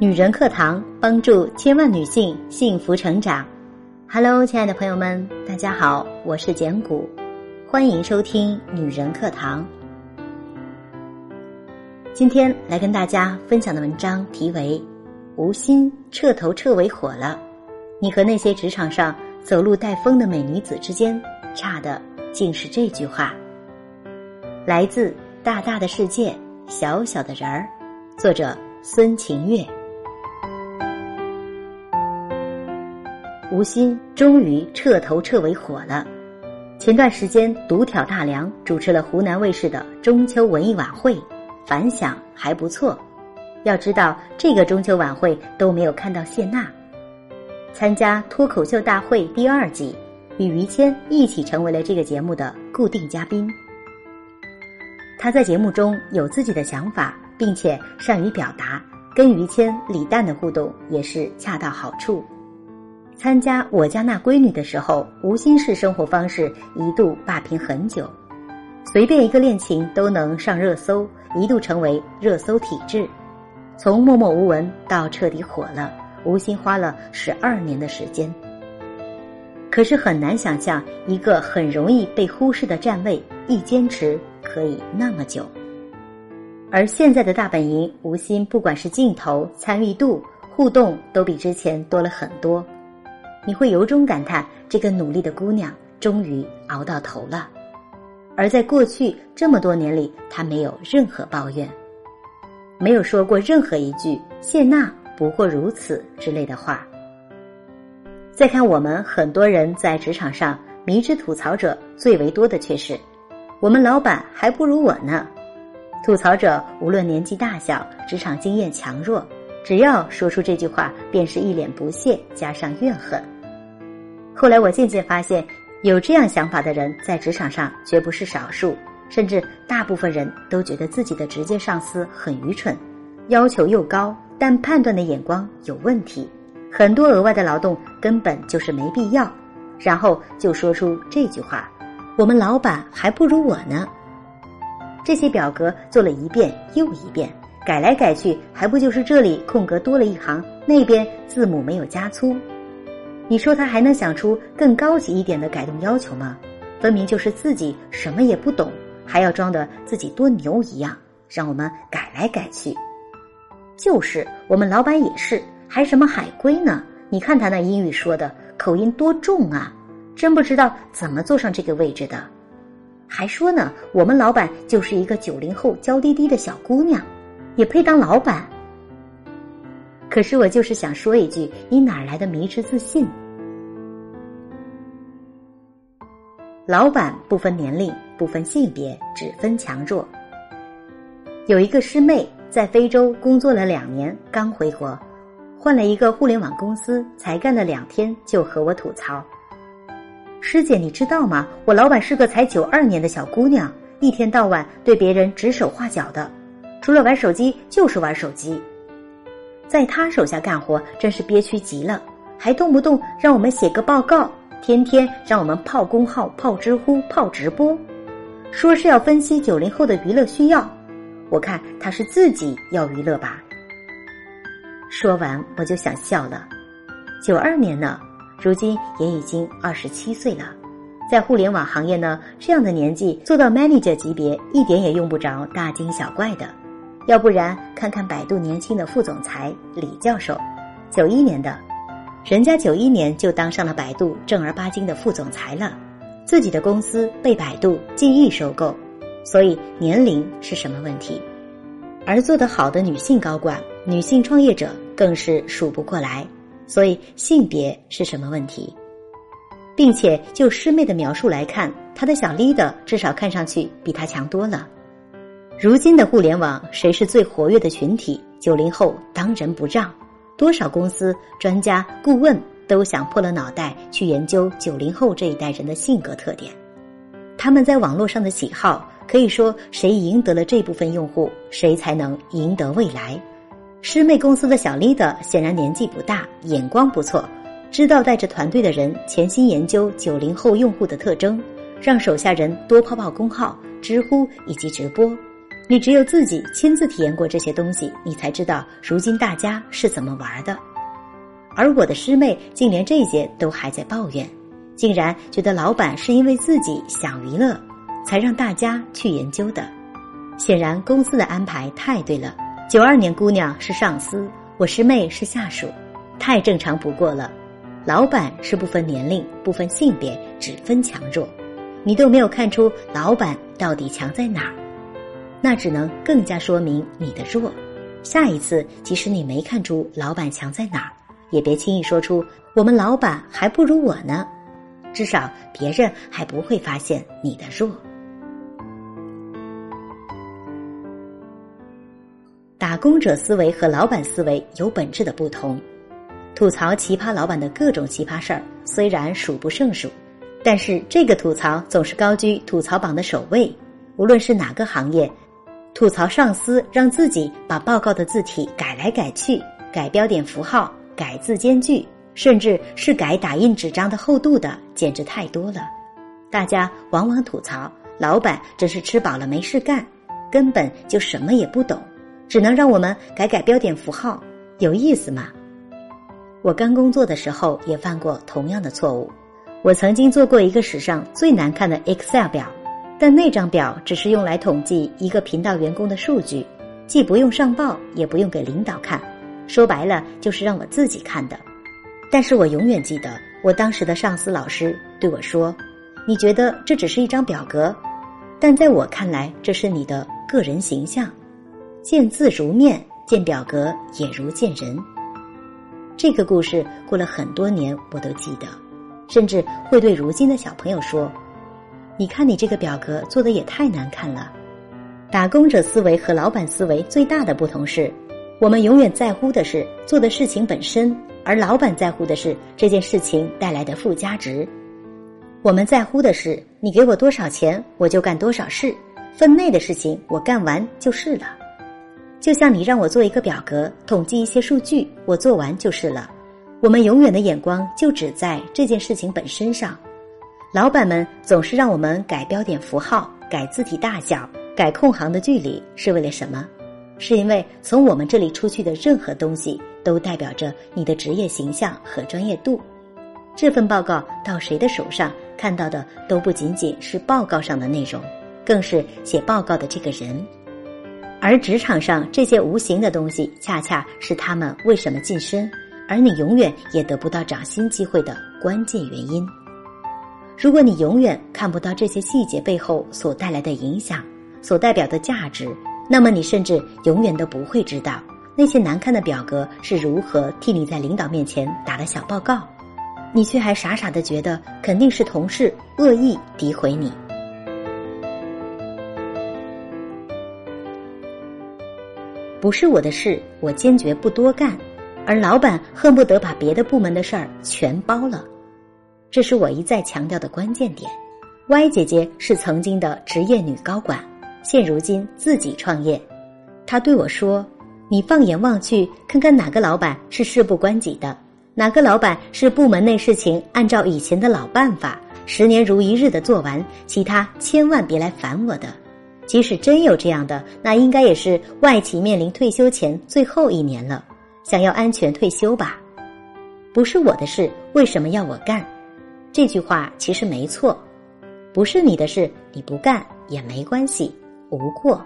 女人课堂帮助千万女性幸福成长。Hello，亲爱的朋友们，大家好，我是简古，欢迎收听女人课堂。今天来跟大家分享的文章题为《无心彻头彻尾火了》，你和那些职场上走路带风的美女子之间差的竟是这句话。来自大大的世界，小小的人儿，作者孙晴月。吴昕终于彻头彻尾火了。前段时间独挑大梁，主持了湖南卫视的中秋文艺晚会，反响还不错。要知道，这个中秋晚会都没有看到谢娜参加脱口秀大会第二季，与于谦一起成为了这个节目的固定嘉宾。他在节目中有自己的想法，并且善于表达，跟于谦、李诞的互动也是恰到好处。参加我家那闺女的时候，吴昕式生活方式一度霸屏很久，随便一个恋情都能上热搜，一度成为热搜体质。从默默无闻到彻底火了，吴昕花了十二年的时间。可是很难想象，一个很容易被忽视的站位，一坚持可以那么久。而现在的大本营，吴昕不管是镜头、参与度、互动，都比之前多了很多。你会由衷感叹，这个努力的姑娘终于熬到头了。而在过去这么多年里，她没有任何抱怨，没有说过任何一句“谢娜不过如此”之类的话。再看我们很多人在职场上迷之吐槽者最为多的却是，我们老板还不如我呢。吐槽者无论年纪大小，职场经验强弱，只要说出这句话，便是一脸不屑加上怨恨。后来我渐渐发现，有这样想法的人在职场上绝不是少数，甚至大部分人都觉得自己的直接上司很愚蠢，要求又高，但判断的眼光有问题，很多额外的劳动根本就是没必要，然后就说出这句话：“我们老板还不如我呢。”这些表格做了一遍又一遍，改来改去，还不就是这里空格多了一行，那边字母没有加粗。你说他还能想出更高级一点的改动要求吗？分明就是自己什么也不懂，还要装的自己多牛一样，让我们改来改去。就是我们老板也是，还什么海归呢？你看他那英语说的口音多重啊，真不知道怎么坐上这个位置的。还说呢，我们老板就是一个九零后娇滴滴的小姑娘，也配当老板？可是我就是想说一句：你哪来的迷之自信？老板不分年龄，不分性别，只分强弱。有一个师妹在非洲工作了两年，刚回国，换了一个互联网公司，才干了两天，就和我吐槽：“师姐，你知道吗？我老板是个才九二年的小姑娘，一天到晚对别人指手画脚的，除了玩手机就是玩手机。”在他手下干活真是憋屈极了，还动不动让我们写个报告，天天让我们泡公号、泡知乎、泡直播，说是要分析九零后的娱乐需要。我看他是自己要娱乐吧。说完我就想笑了。九二年呢，如今也已经二十七岁了，在互联网行业呢，这样的年纪做到 manager 级别，一点也用不着大惊小怪的。要不然看看百度年轻的副总裁李教授，九一年的，人家九一年就当上了百度正儿八经的副总裁了，自己的公司被百度记忆收购，所以年龄是什么问题？而做得好的女性高管、女性创业者更是数不过来，所以性别是什么问题？并且就师妹的描述来看，她的小 leader 至少看上去比她强多了。如今的互联网，谁是最活跃的群体？九零后当仁不让，多少公司、专家、顾问都想破了脑袋去研究九零后这一代人的性格特点。他们在网络上的喜好，可以说谁赢得了这部分用户，谁才能赢得未来。师妹公司的小 leader 显然年纪不大，眼光不错，知道带着团队的人潜心研究九零后用户的特征，让手下人多泡泡公号、知乎以及直播。你只有自己亲自体验过这些东西，你才知道如今大家是怎么玩的。而我的师妹竟连这些都还在抱怨，竟然觉得老板是因为自己想娱乐，才让大家去研究的。显然公司的安排太对了。九二年姑娘是上司，我师妹是下属，太正常不过了。老板是不分年龄、不分性别，只分强弱。你都没有看出老板到底强在哪儿，那只能更加说明你的弱。下一次，即使你没看出老板强在哪儿，也别轻易说出我们老板还不如我呢。至少别人还不会发现你的弱。打工者思维和老板思维有本质的不同。吐槽奇葩老板的各种奇葩事儿，虽然数不胜数。但是这个吐槽总是高居吐槽榜的首位，无论是哪个行业，吐槽上司让自己把报告的字体改来改去，改标点符号，改字间距，甚至是改打印纸张的厚度的，简直太多了。大家往往吐槽老板真是吃饱了没事干，根本就什么也不懂，只能让我们改改标点符号，有意思吗？我刚工作的时候也犯过同样的错误。我曾经做过一个史上最难看的 Excel 表，但那张表只是用来统计一个频道员工的数据，既不用上报，也不用给领导看，说白了就是让我自己看的。但是我永远记得我当时的上司老师对我说：“你觉得这只是一张表格，但在我看来，这是你的个人形象。见字如面，见表格也如见人。”这个故事过了很多年，我都记得。甚至会对如今的小朋友说：“你看你这个表格做的也太难看了。”打工者思维和老板思维最大的不同是，我们永远在乎的是做的事情本身，而老板在乎的是这件事情带来的附加值。我们在乎的是你给我多少钱，我就干多少事，分内的事情我干完就是了。就像你让我做一个表格，统计一些数据，我做完就是了。我们永远的眼光就只在这件事情本身上，老板们总是让我们改标点符号、改字体大小、改空行的距离，是为了什么？是因为从我们这里出去的任何东西都代表着你的职业形象和专业度。这份报告到谁的手上看到的都不仅仅是报告上的内容，更是写报告的这个人。而职场上这些无形的东西，恰恰是他们为什么晋升。而你永远也得不到涨薪机会的关键原因。如果你永远看不到这些细节背后所带来的影响、所代表的价值，那么你甚至永远都不会知道那些难看的表格是如何替你在领导面前打了小报告，你却还傻傻的觉得肯定是同事恶意诋毁你。不是我的事，我坚决不多干。而老板恨不得把别的部门的事儿全包了，这是我一再强调的关键点。Y 姐姐是曾经的职业女高管，现如今自己创业。她对我说：“你放眼望去，看看哪个老板是事不关己的，哪个老板是部门内事情按照以前的老办法，十年如一日的做完，其他千万别来烦我的。即使真有这样的，那应该也是外企面临退休前最后一年了。”想要安全退休吧，不是我的事，为什么要我干？这句话其实没错，不是你的事，你不干也没关系，无过。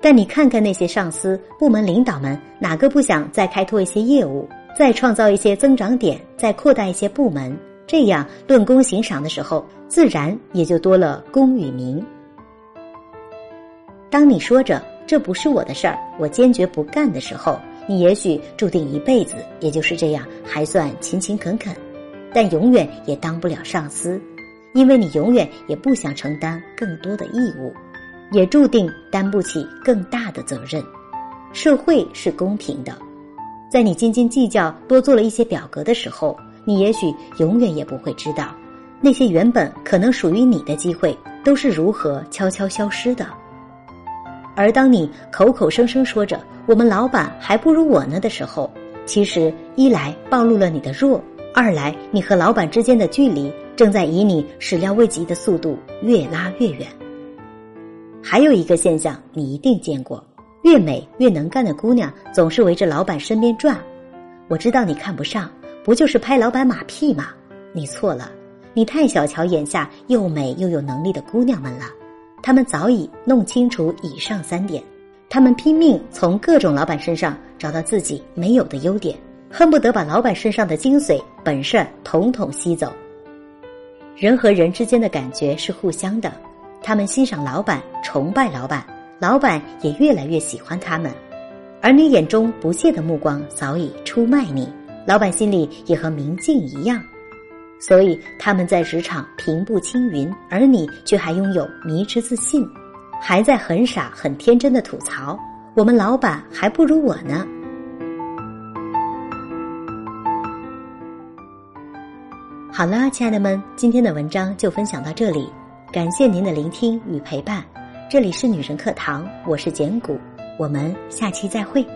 但你看看那些上司、部门领导们，哪个不想再开拓一些业务，再创造一些增长点，再扩大一些部门？这样论功行赏的时候，自然也就多了功与名。当你说着这不是我的事儿，我坚决不干的时候。你也许注定一辈子也就是这样，还算勤勤恳恳，但永远也当不了上司，因为你永远也不想承担更多的义务，也注定担不起更大的责任。社会是公平的，在你斤斤计较多做了一些表格的时候，你也许永远也不会知道，那些原本可能属于你的机会都是如何悄悄消失的。而当你口口声声说着“我们老板还不如我呢”的时候，其实一来暴露了你的弱，二来你和老板之间的距离正在以你始料未及的速度越拉越远。还有一个现象，你一定见过：越美越能干的姑娘总是围着老板身边转。我知道你看不上，不就是拍老板马屁吗？你错了，你太小瞧眼下又美又有能力的姑娘们了。她们早已弄清楚以上三点，她们拼命从各种老板身上找到自己没有的优点，恨不得把老板身上的精髓本事统统吸走。人和人之间的感觉是互相的。他们欣赏老板，崇拜老板，老板也越来越喜欢他们，而你眼中不屑的目光早已出卖你，老板心里也和明镜一样，所以他们在职场平步青云，而你却还拥有迷之自信，还在很傻很天真的吐槽我们老板还不如我呢。好了，亲爱的们，今天的文章就分享到这里。感谢您的聆听与陪伴，这里是女神课堂，我是简古，我们下期再会。